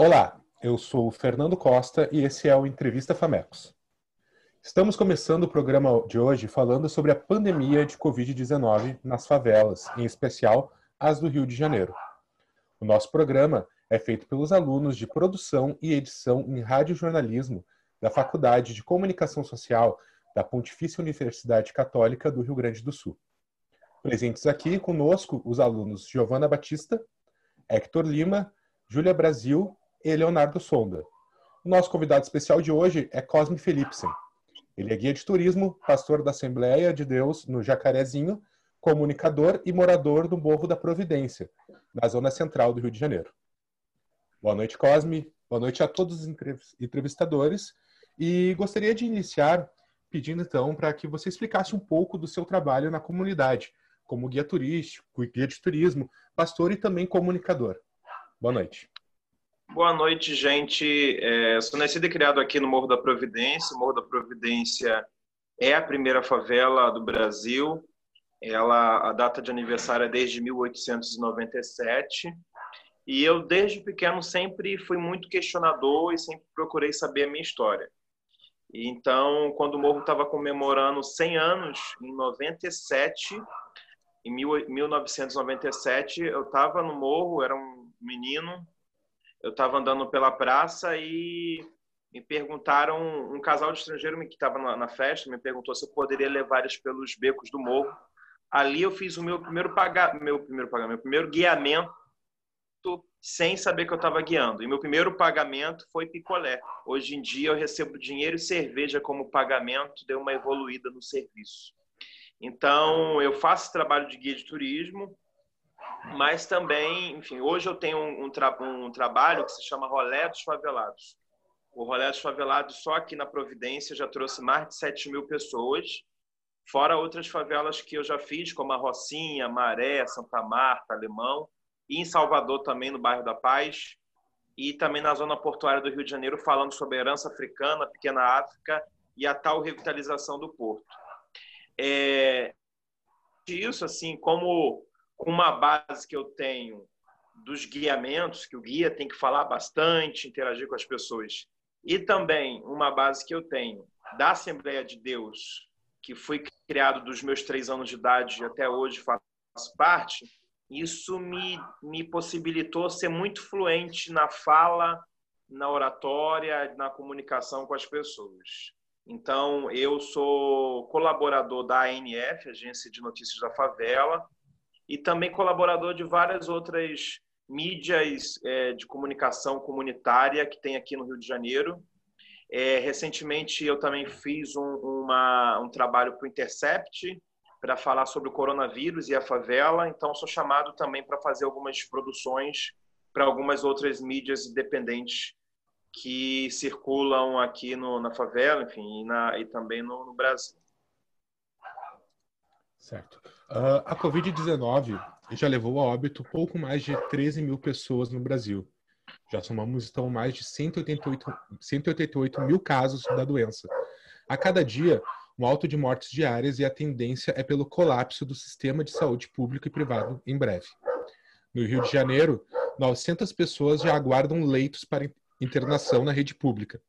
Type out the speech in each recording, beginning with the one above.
Olá, eu sou o Fernando Costa e esse é o Entrevista Famecos. Estamos começando o programa de hoje falando sobre a pandemia de Covid-19 nas favelas, em especial as do Rio de Janeiro. O nosso programa é feito pelos alunos de produção e edição em radiojornalismo da Faculdade de Comunicação Social da Pontifícia Universidade Católica do Rio Grande do Sul. Presentes aqui conosco os alunos Giovana Batista, Hector Lima, Júlia Brasil e Leonardo Sonda. O nosso convidado especial de hoje é Cosme Felipsen. Ele é guia de turismo, pastor da Assembleia de Deus no Jacarezinho, comunicador e morador do Morro da Providência, na zona central do Rio de Janeiro. Boa noite, Cosme. Boa noite a todos os entrevistadores. E gostaria de iniciar pedindo então para que você explicasse um pouco do seu trabalho na comunidade, como guia turístico, guia de turismo, pastor e também comunicador. Boa noite. Boa noite, gente. É, sou nascido e criado aqui no Morro da Providência. O Morro da Providência é a primeira favela do Brasil. Ela, a data de aniversário é desde 1897. E eu, desde pequeno, sempre fui muito questionador e sempre procurei saber a minha história. Então, quando o Morro estava comemorando 100 anos, em 97, em 1997, eu estava no Morro, era um menino, eu estava andando pela praça e me perguntaram, um casal de estrangeiro que estava na, festa me perguntou se eu poderia levar eles pelos becos do morro. Ali eu fiz o meu primeiro pagamento, meu primeiro pagamento, meu primeiro guiamento sem saber que eu estava guiando. E meu primeiro pagamento foi picolé. Hoje em dia eu recebo dinheiro e cerveja como pagamento, deu uma evoluída no serviço. Então, eu faço trabalho de guia de turismo, mas também, enfim, hoje eu tenho um, um, tra um trabalho que se chama Rolé dos Favelados. O Rolé dos Favelados, só aqui na Providência, já trouxe mais de 7 mil pessoas, fora outras favelas que eu já fiz, como a Rocinha, Maré, Santa Marta, Alemão, e em Salvador também, no bairro da Paz, e também na zona portuária do Rio de Janeiro, falando sobre a herança africana, pequena África e a tal revitalização do porto. É, isso, assim, como com uma base que eu tenho dos guiamentos, que o guia tem que falar bastante, interagir com as pessoas, e também uma base que eu tenho da Assembleia de Deus, que foi criado dos meus três anos de idade até hoje faço parte, isso me, me possibilitou ser muito fluente na fala, na oratória, na comunicação com as pessoas. Então, eu sou colaborador da ANF, Agência de Notícias da Favela, e também colaborador de várias outras mídias é, de comunicação comunitária que tem aqui no Rio de Janeiro. É, recentemente eu também fiz um, uma, um trabalho para o Intercept para falar sobre o coronavírus e a favela, então sou chamado também para fazer algumas produções para algumas outras mídias independentes que circulam aqui no, na favela, enfim, e, na, e também no, no Brasil. Certo. Uh, a Covid-19 já levou a óbito pouco mais de 13 mil pessoas no Brasil. Já somamos, então, mais de 188, 188 mil casos da doença. A cada dia, um alto de mortes diárias e a tendência é pelo colapso do sistema de saúde público e privado em breve. No Rio de Janeiro, 900 pessoas já aguardam leitos para internação na rede pública.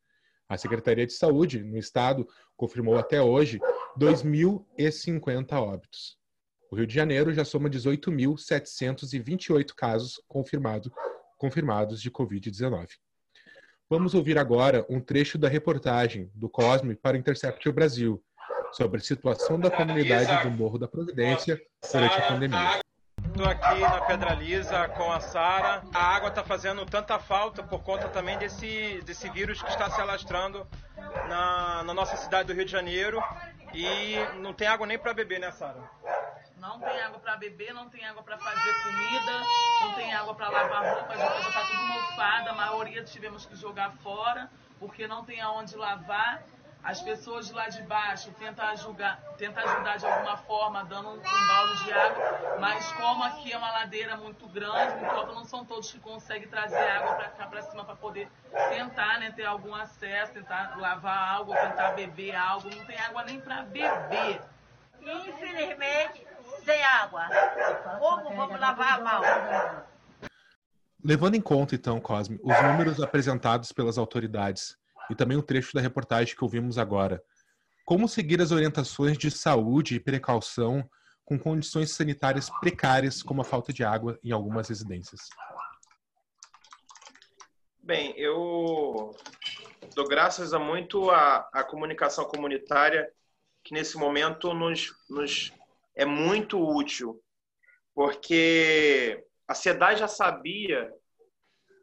A Secretaria de Saúde, no estado, confirmou até hoje 2.050 óbitos. O Rio de Janeiro já soma 18.728 casos confirmado, confirmados de Covid-19. Vamos ouvir agora um trecho da reportagem do Cosme para o Intercept Brasil sobre a situação da comunidade do Morro da Providência durante a pandemia. Estou aqui na Pedra Lisa com a Sara. A água está fazendo tanta falta por conta também desse, desse vírus que está se alastrando na, na nossa cidade do Rio de Janeiro. E não tem água nem para beber, né, Sara? Não tem água para beber, não tem água para fazer comida, não tem água para lavar roupa, a roupa está tudo mofada, a maioria tivemos que jogar fora, porque não tem aonde lavar. As pessoas de lá de baixo tentam ajudar, tentam ajudar de alguma forma, dando um, um balde de água, mas como aqui é uma ladeira muito grande, muito alta, não são todos que conseguem trazer água para cá para cima para poder tentar né, ter algum acesso, tentar lavar algo, tentar beber algo. Não tem água nem para beber. Infelizmente, sem água. Como vamos lavar a mão? Levando em conta, então, Cosme, os números apresentados pelas autoridades e também o trecho da reportagem que ouvimos agora, como seguir as orientações de saúde e precaução com condições sanitárias precárias, como a falta de água em algumas residências? Bem, eu dou graças a muito à, à comunicação comunitária, que nesse momento nos, nos é muito útil, porque a SEDAI já sabia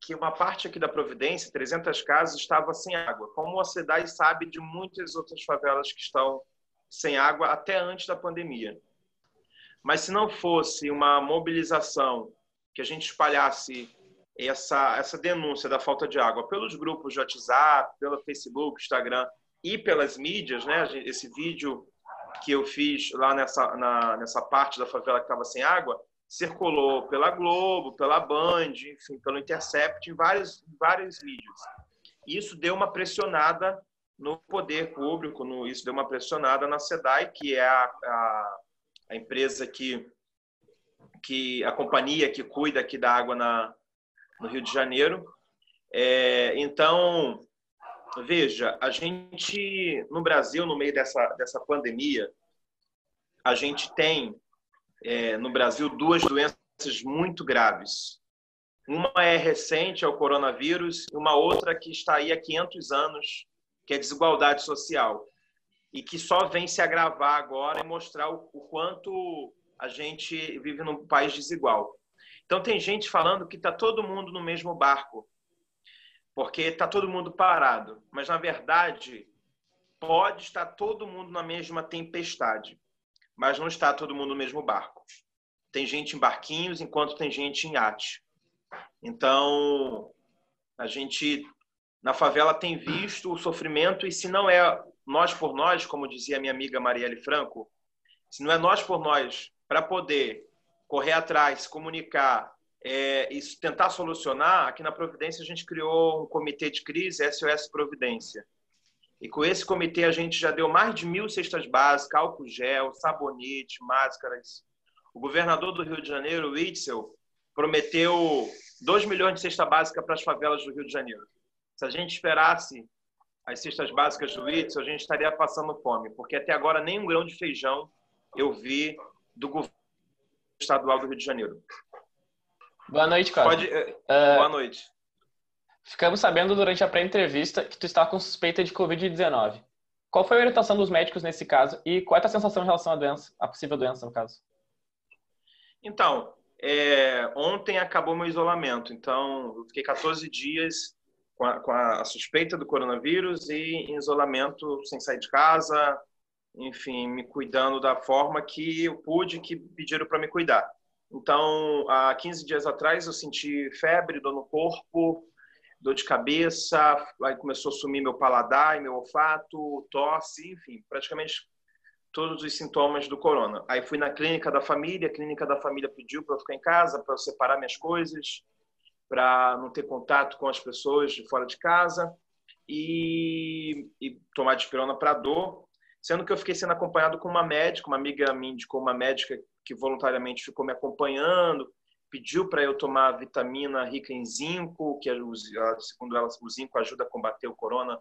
que uma parte aqui da Providência, 300 casas, estava sem água. Como a SEDAI sabe de muitas outras favelas que estão sem água até antes da pandemia. Mas se não fosse uma mobilização que a gente espalhasse essa, essa denúncia da falta de água pelos grupos de WhatsApp, pelo Facebook, Instagram e pelas mídias, né? Esse vídeo que eu fiz lá nessa, na, nessa parte da favela que estava sem água, circulou pela Globo, pela Band, enfim, pelo Intercept, em vários, vários mídias. Isso deu uma pressionada no poder público, no, isso deu uma pressionada na SEDAI, que é a, a, a empresa que, que, a companhia que cuida aqui da água na, no Rio de Janeiro. É, então, veja, a gente, no Brasil, no meio dessa, dessa pandemia, a gente tem é, no Brasil duas doenças muito graves. Uma é recente, é o coronavírus, e uma outra que está aí há 500 anos, que é desigualdade social. E que só vem se agravar agora e mostrar o quanto a gente vive num país desigual. Então, tem gente falando que está todo mundo no mesmo barco, porque está todo mundo parado. Mas, na verdade, pode estar todo mundo na mesma tempestade mas não está todo mundo no mesmo barco. Tem gente em barquinhos, enquanto tem gente em iate. Então, a gente na favela tem visto o sofrimento e se não é nós por nós, como dizia minha amiga Marielle Franco, se não é nós por nós para poder correr atrás, comunicar é, e tentar solucionar, aqui na Providência a gente criou um comitê de crise, SOS Providência. E com esse comitê a gente já deu mais de mil cestas básicas, álcool gel, sabonete, máscaras. O governador do Rio de Janeiro, Witzel, prometeu 2 milhões de cesta básica para as favelas do Rio de Janeiro. Se a gente esperasse as cestas básicas do Witzel, a gente estaria passando fome, porque até agora nem um grão de feijão eu vi do governo estadual do Rio de Janeiro. Boa noite, Cláudio. Pode... Uh... Boa noite. Ficamos sabendo durante a pré-entrevista que tu está com suspeita de Covid-19. Qual foi a orientação dos médicos nesse caso e qual é a sensação em relação à doença, à possível doença no caso? Então, é, ontem acabou meu isolamento, então eu fiquei 14 dias com a, com a, suspeita do coronavírus e em isolamento, sem sair de casa, enfim, me cuidando da forma que eu pude, que pediram para me cuidar. Então, há 15 dias atrás eu senti febre, dor no corpo, dor de cabeça, aí começou a sumir meu paladar e meu olfato, tosse, enfim, praticamente todos os sintomas do corona. Aí fui na clínica da família, a clínica da família pediu para eu ficar em casa, para eu separar minhas coisas, para não ter contato com as pessoas de fora de casa e, e tomar dipirona para dor, sendo que eu fiquei sendo acompanhado com uma médica, uma amiga minha indicou uma médica que voluntariamente ficou me acompanhando, pediu para eu tomar vitamina rica em zinco, que segundo ela o zinco ajuda a combater o corona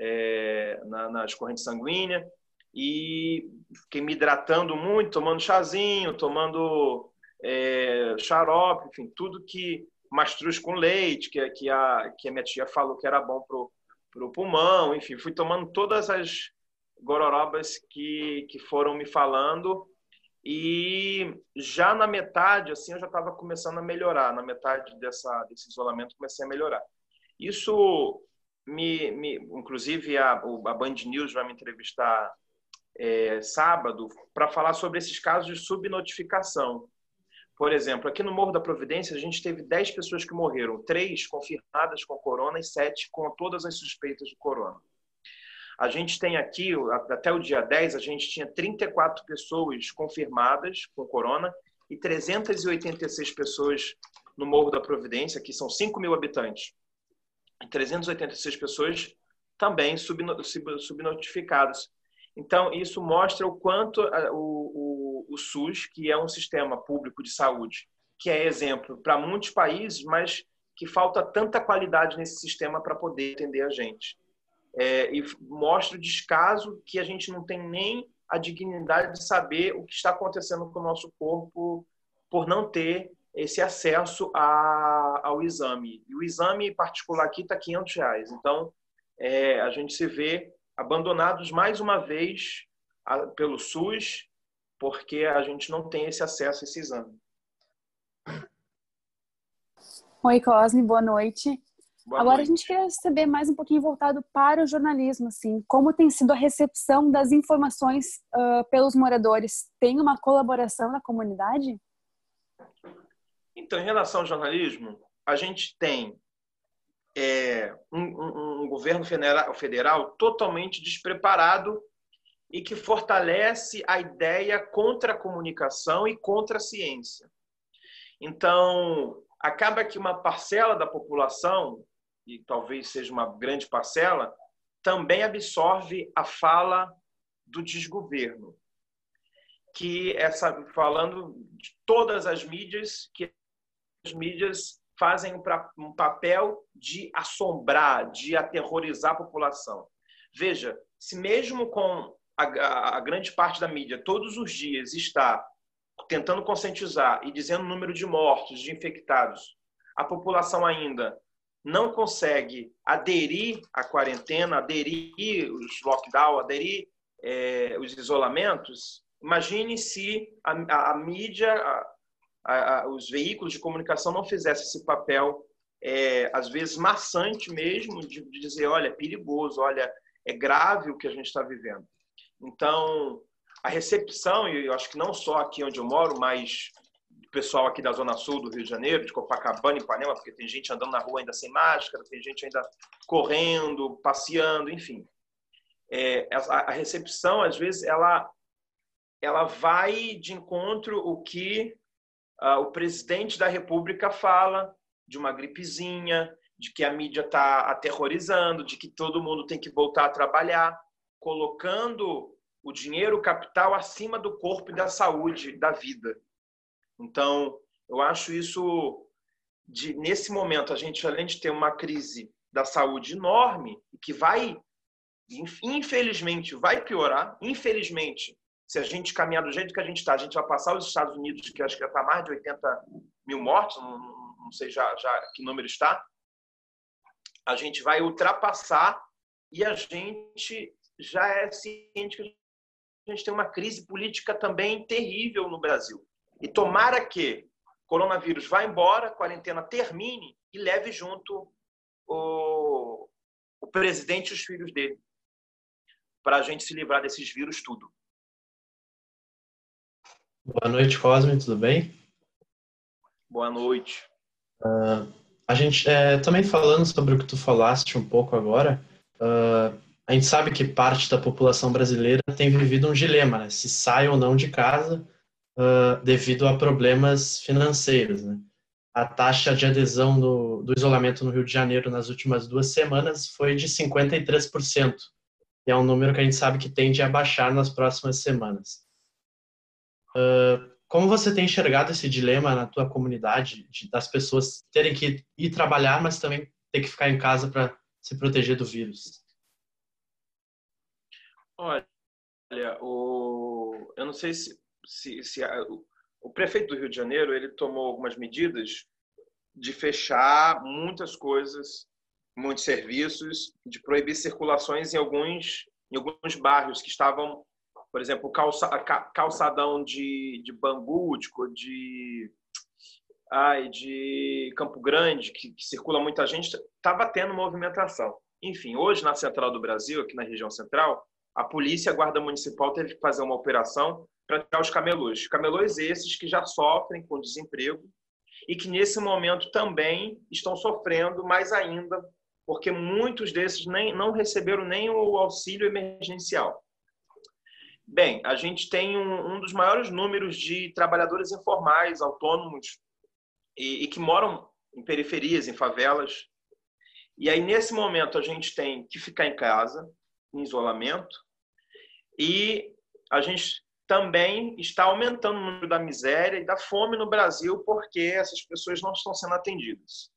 é, na, nas correntes sanguíneas. E fiquei me hidratando muito, tomando chazinho, tomando é, xarope, enfim, tudo que mastruz com leite, que, que, a, que a minha tia falou que era bom para o pulmão, enfim, fui tomando todas as gororobas que, que foram me falando e já na metade, assim, eu já estava começando a melhorar. Na metade dessa, desse isolamento, comecei a melhorar. Isso me, me inclusive a, a Band News vai me entrevistar é, sábado para falar sobre esses casos de subnotificação. Por exemplo, aqui no Morro da Providência, a gente teve 10 pessoas que morreram, três confirmadas com corona e sete com todas as suspeitas de corona. A gente tem aqui, até o dia 10, a gente tinha 34 pessoas confirmadas com corona e 386 pessoas no Morro da Providência, que são 5 mil habitantes. E 386 pessoas também subnotificadas. Então, isso mostra o quanto o, o, o SUS, que é um sistema público de saúde, que é exemplo para muitos países, mas que falta tanta qualidade nesse sistema para poder atender a gente. É, e mostra o descaso que a gente não tem nem a dignidade de saber o que está acontecendo com o nosso corpo por não ter esse acesso a, ao exame. E o exame particular aqui está 500 reais. Então, é, a gente se vê abandonados mais uma vez a, pelo SUS, porque a gente não tem esse acesso a esse exame. Oi, Cosme, boa noite. Boa Agora noite. a gente queria saber mais um pouquinho voltado para o jornalismo, assim, como tem sido a recepção das informações uh, pelos moradores? Tem uma colaboração da comunidade? Então, em relação ao jornalismo, a gente tem é, um, um, um, governo federal, federal totalmente despreparado e que fortalece a ideia contra a comunicação e contra a ciência. Então, acaba que uma parcela da população, e talvez seja uma grande parcela, também absorve a fala do desgoverno, que essa falando de todas as mídias, que as mídias fazem um papel de assombrar, de aterrorizar a população. Veja, se mesmo com a, a grande parte da mídia todos os dias está tentando conscientizar e dizendo o número de mortos, de infectados, a população ainda não consegue aderir à quarentena, aderir os lockdown, aderir é, os isolamentos, imagine se a, a, a mídia, a, os veículos de comunicação não fizessem esse papel, é, às vezes maçante mesmo, de, de dizer, olha, é perigoso, olha, é grave o que a gente está vivendo. Então, a recepção, e eu acho que não só aqui onde eu moro, mas pessoal aqui da Zona Sul do Rio de Janeiro, de Copacabana e Ipanema, porque tem gente andando na rua ainda sem máscara, tem gente ainda correndo, passeando, enfim. É, a, a recepção, às vezes, ela, ela vai de encontro o que uh, o presidente da República fala de uma gripezinha, de que a mídia está aterrorizando, de que todo mundo tem que voltar a trabalhar, colocando o dinheiro, o capital acima do corpo e da saúde, da vida. Então, eu acho isso de nesse momento a gente além de ter uma crise da saúde enorme que vai infelizmente vai piorar, infelizmente se a gente caminhar do jeito que a gente está, a gente vai passar os Estados Unidos, que acho que já está mais de 80 mil mortos, não, não sei já, já que número está, a gente vai ultrapassar e a gente já é ciente que a gente tem uma crise política também terrível no Brasil. E tomara que o coronavírus vá embora, a quarentena termine e leve junto o, o presidente e os filhos dele, para a gente se livrar desses vírus tudo. Boa noite, Cosme, tudo bem? Boa noite. Uh, a gente, é, também falando sobre o que tu falaste um pouco agora, uh, a gente sabe que parte da população brasileira tem vivido um dilema, né? Se sai ou não de casa uh, devido a problemas financeiros, né? A taxa de adesão do, do isolamento no Rio de Janeiro nas últimas duas semanas foi de 53%, e é um número que a gente sabe que tende a baixar nas próximas semanas. Uh, como você tem enxergado esse dilema na tua comunidade, de, das pessoas terem que ir trabalhar, mas também ter que ficar em casa para se proteger do vírus? Olha, o, eu não sei se, se, se a, o, prefeito do Rio de Janeiro ele tomou algumas medidas de fechar muitas coisas, muitos serviços, de proibir circulações em alguns em alguns bairros que estavam por exemplo, calça, calçadão de, de bambu, de, de, ai, de Campo Grande, que, que circula muita gente, estava tendo movimentação. Enfim, hoje na Central do Brasil, aqui na região central, a polícia, a guarda municipal teve que fazer uma operação para tirar os camelôs. Camelôs esses que já sofrem com desemprego e que nesse momento também estão sofrendo mais ainda, porque muitos desses nem, não receberam nem o auxílio emergencial. Bem, a gente tem um, um dos maiores números de trabalhadores informais, autônomos, e, e que moram em periferias, em favelas. E aí, nesse momento, a gente tem que ficar em casa, em isolamento, e a gente também está aumentando o número da miséria e da fome no Brasil porque essas pessoas não estão sendo atendidas.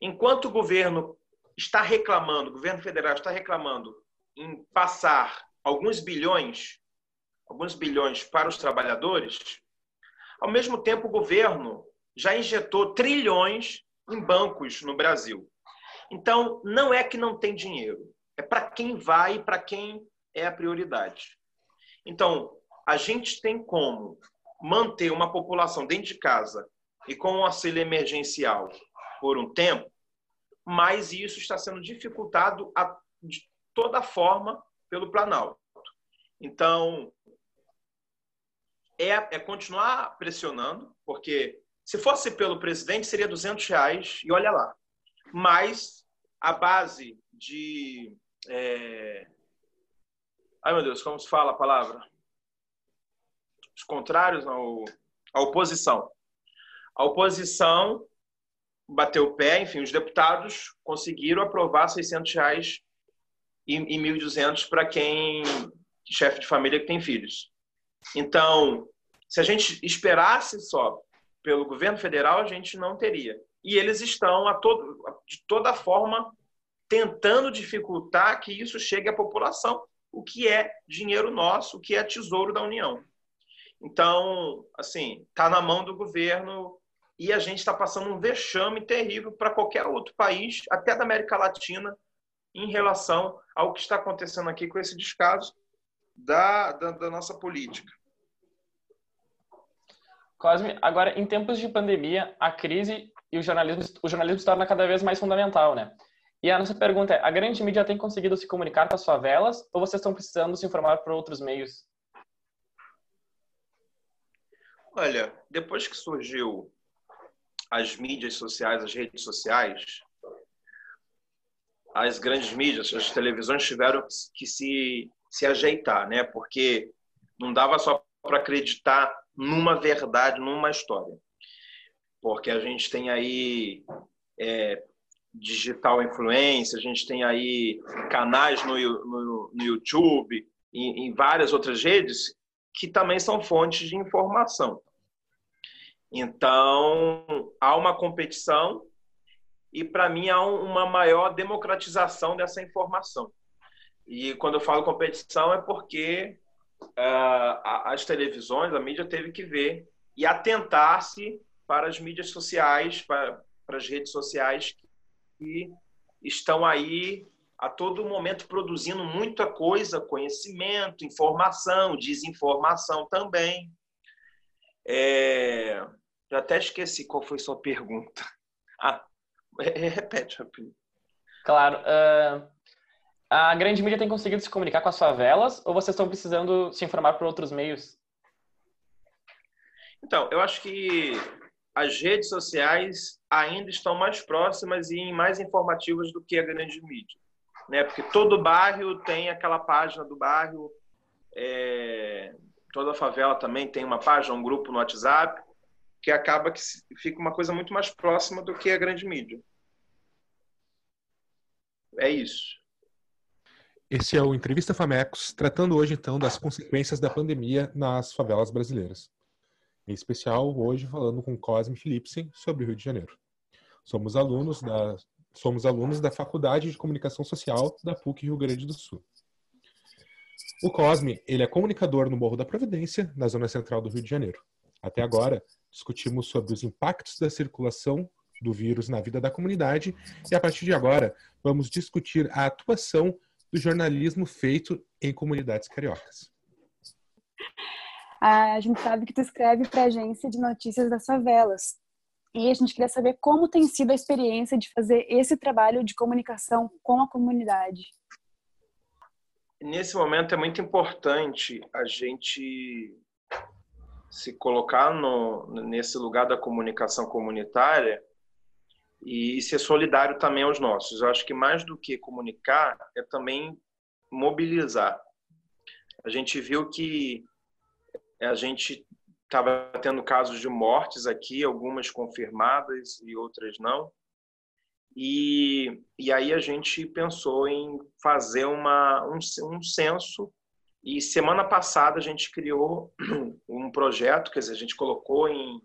Enquanto o governo está reclamando, o governo federal está reclamando em passar alguns bilhões, alguns bilhões para os trabalhadores, ao mesmo tempo o governo já injetou trilhões em bancos no Brasil. Então, não é que não tem dinheiro, é para quem vai e para quem é a prioridade. Então, a gente tem como manter uma população dentro de casa e com um auxílio emergencial por um tempo, mas isso está sendo dificultado a, de toda forma pelo Planalto. Então, é, é, continuar pressionando, porque se fosse pelo presidente seria 200 reais e olha lá. Mas a base de... É... Ai, meu Deus, como se fala a palavra? os contrários ao, à oposição. A oposição bateu o pé, enfim, os deputados conseguiram aprovar 600 reais e, e 1.200 para quem chefe de família que tem filhos. Então, se a gente esperasse só pelo governo federal, a gente não teria. E eles estão a todo, de toda forma tentando dificultar que isso chegue à população, o que é dinheiro nosso, o que é tesouro da União. Então, assim, está na mão do governo e a gente está passando um vexame terrível para qualquer outro país, até da América Latina, em relação ao que está acontecendo aqui com esse descaso da, da, da nossa política. Cosme, agora, em tempos de pandemia, a crise e o jornalismo, o jornalismo se torna cada vez mais fundamental, né? E a nossa pergunta é, a grande mídia tem conseguido se comunicar com as favelas ou vocês estão precisando se informar por outros meios? Olha, depois que surgiu as mídias sociais, as redes sociais, as grandes mídias, as televisões tiveram que se, se ajeitar, né? Porque não dava só para acreditar numa verdade, numa história. Porque a gente tem aí é, digital influência, a gente tem aí canais no, no, no YouTube, e em várias outras redes, que também são fontes de informação. Então, há uma competição e, para mim, há uma maior democratização dessa informação. E quando eu falo competição é porque uh, as televisões, a mídia teve que ver e atentar-se para as mídias sociais, para, para as redes sociais que estão aí a todo momento produzindo muita coisa, conhecimento, informação, desinformação também. É... Eu até esqueci qual foi sua pergunta. Ah, repete, rapidinho. Claro. Uh, a grande mídia tem conseguido se comunicar com as favelas ou vocês estão precisando se informar por outros meios? Então, eu acho que as redes sociais ainda estão mais próximas e mais informativas do que a grande mídia. Né? Porque todo bairro tem aquela página do bairro, é... toda favela também tem uma página, um grupo no WhatsApp que acaba que fica uma coisa muito mais próxima do que a grande mídia. É isso. Esse é o Entrevista Famecos, tratando hoje então das consequências da pandemia nas favelas brasileiras. Em especial, hoje falando com Cosme Philipsen sobre o Rio de Janeiro. Somos alunos da somos alunos da Faculdade de Comunicação Social da PUC Rio Grande do Sul. O Cosme, ele é comunicador no Morro da Providência, na zona central do Rio de Janeiro. Até agora, discutimos sobre os impactos da circulação do vírus na vida da comunidade e a partir de agora vamos discutir a atuação do jornalismo feito em comunidades cariocas. A gente sabe que tu escreve para a agência de notícias das favelas e a gente queria saber como tem sido a experiência de fazer esse trabalho de comunicação com a comunidade. Nesse momento é muito importante a gente se colocar no, nesse lugar da comunicação comunitária e ser solidário também aos nossos. Eu acho que mais do que comunicar é também mobilizar. A gente viu que a gente estava tendo casos de mortes aqui, algumas confirmadas e outras não. E, e aí a gente pensou em fazer uma, um, um censo E semana passada a gente criou um projeto, quer dizer, a gente colocou em,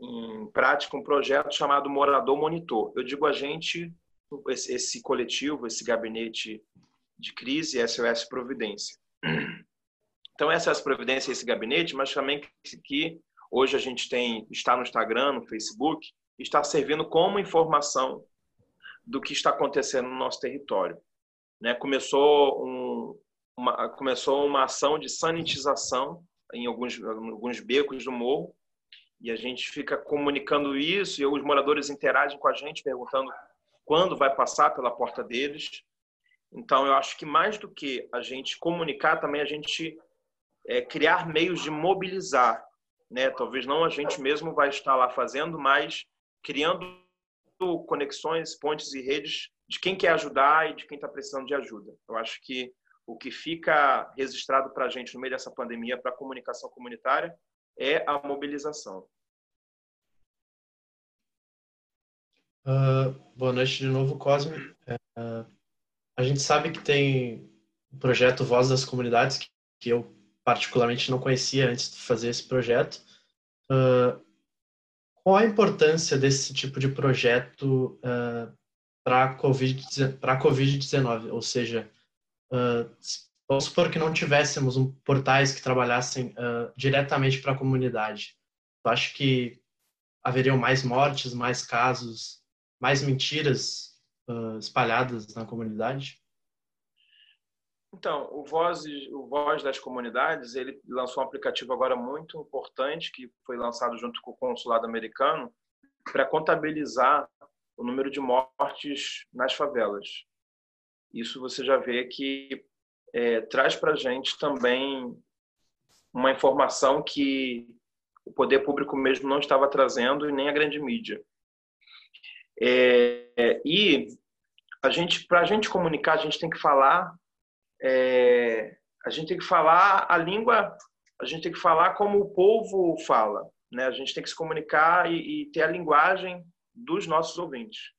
em prática um projeto chamado Morador Monitor. Eu digo a gente, esse, esse coletivo, esse gabinete de crise, SOS Providência. Então, SOS Providência, esse gabinete, mas também que hoje a gente tem, está no Instagram, no Facebook, está servindo como informação do que está acontecendo no nosso território. Né? Começou, um, uma, começou uma ação de sanitização em alguns, alguns becos do morro, e a gente fica comunicando isso, e os moradores interagem com a gente, perguntando quando vai passar pela porta deles. Então, eu acho que mais do que a gente comunicar, também a gente é, criar meios de mobilizar. Né? Talvez não a gente mesmo vai estar lá fazendo, mas criando conexões, pontes e redes de quem quer ajudar e de quem está precisando de ajuda. Eu acho que o que fica registrado para a gente no meio dessa pandemia, para a comunicação comunitária, é a mobilização. Uh, boa noite de novo, Cosme. Uh, a gente sabe que tem o projeto Voz das Comunidades, que, que eu particularmente não conhecia antes de fazer esse projeto. Uh, qual a importância desse tipo de projeto para a Covid-19? Ou seja, vamos supor que não tivéssemos um, portais que trabalhassem diretamente para a comunidade. Eu acho que haveriam mais mortes, mais casos, mais mentiras uh, espalhadas na comunidade? Então, o Voz, o Voz das Comunidades, ele lançou um aplicativo agora muito importante, que foi lançado junto com o consulado americano, para contabilizar o número de mortes nas favelas. Isso você já vê que é, traz para a gente também uma informação que o poder público mesmo não estava trazendo e nem a grande mídia. É, e a gente, para a gente comunicar, a gente tem que falar, é, a gente tem que falar a língua, a gente tem que falar como o povo fala, né? A gente tem que se comunicar e, e ter a linguagem dos nossos ouvintes.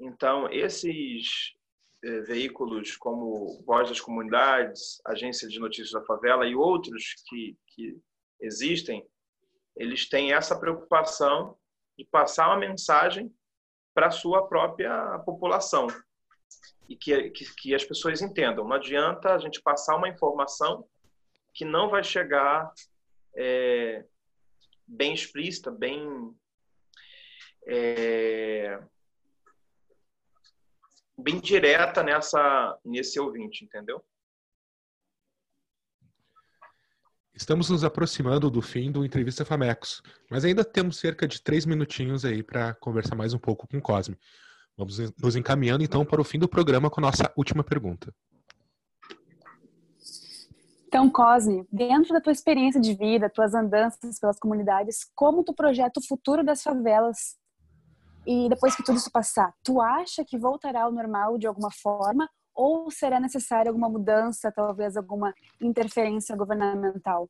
Então, esses é, veículos como Voz das Comunidades, Agência de Notícias da Favela e outros que, que existem, eles têm essa preocupação de passar uma mensagem para a sua própria população e que, que, que, as pessoas entendam. Não adianta a gente passar uma informação que não vai chegar é, bem explícita, bem é, bem direta nessa nesse ouvinte, entendeu? Estamos nos aproximando do fim do Entrevista Famecos, mas ainda temos cerca de três minutinhos aí para conversar mais um pouco com o Cosme. Vamos nos encaminhando então para o fim do programa com a nossa última pergunta. Então, Cosme, dentro da tua experiência de vida, tuas andanças pelas comunidades, como tu projeta o futuro das favelas? E depois que tudo isso passar, tu acha que voltará ao normal de alguma forma ou será necessária alguma mudança, talvez alguma interferência governamental?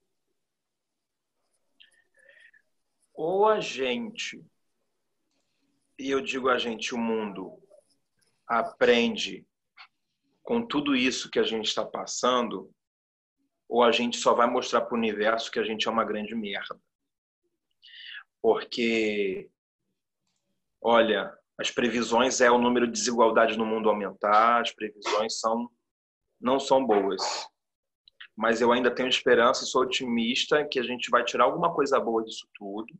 Ou a gente, e eu digo a gente, o mundo, aprende com tudo isso que a gente está passando, ou a gente só vai mostrar para o universo que a gente é uma grande merda. Porque, olha, as previsões é o número de desigualdade no mundo aumentar, as previsões são não são boas. Mas eu ainda tenho esperança, sou otimista que a gente vai tirar alguma coisa boa disso tudo.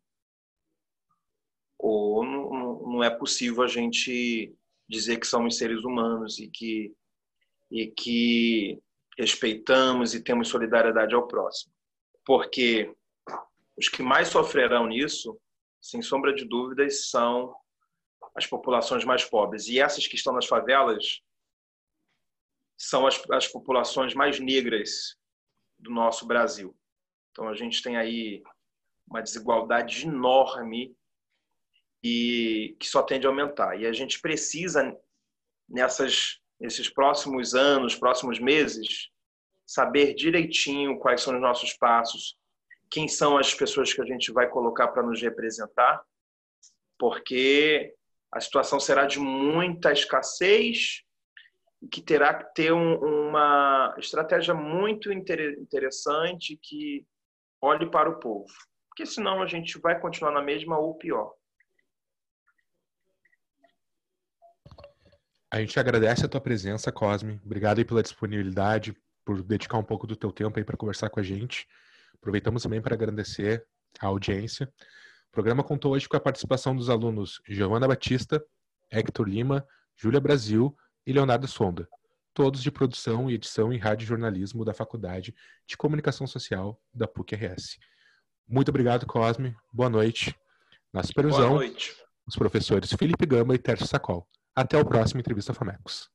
Ou não, não é possível a gente dizer que somos seres humanos e que e que respeitamos e temos solidariedade ao próximo. Porque os que mais sofrerão nisso, sem sombra de dúvidas, são as populações mais pobres. E essas que estão nas favelas são as, as populações mais negras do nosso Brasil. Então a gente tem aí uma desigualdade enorme e que só tende a aumentar. E a gente precisa nessas nesses próximos anos, próximos meses, saber direitinho quais são os nossos passos, quem são as pessoas que a gente vai colocar para nos representar, porque a situação será de muita escassez que terá que ter um, uma estratégia muito interessante que olhe para o povo. Porque senão a gente vai continuar na mesma ou pior. A gente agradece a tua presença, Cosme. Obrigado aí pela disponibilidade, por dedicar um pouco do teu tempo aí para conversar com a gente. Aproveitamos também para agradecer a audiência. O programa contou hoje com a participação dos alunos Giovana Batista, Hector Lima, Júlia Brasil e Leonardo Sonda, todos de produção e edição em rádio e jornalismo da Faculdade de Comunicação Social da PUC-RS. Muito obrigado, Cosme. Boa noite. Na supervisão, Boa noite. os professores Felipe Gama e Tércio Sacol. Até o próximo Entrevista Famecos.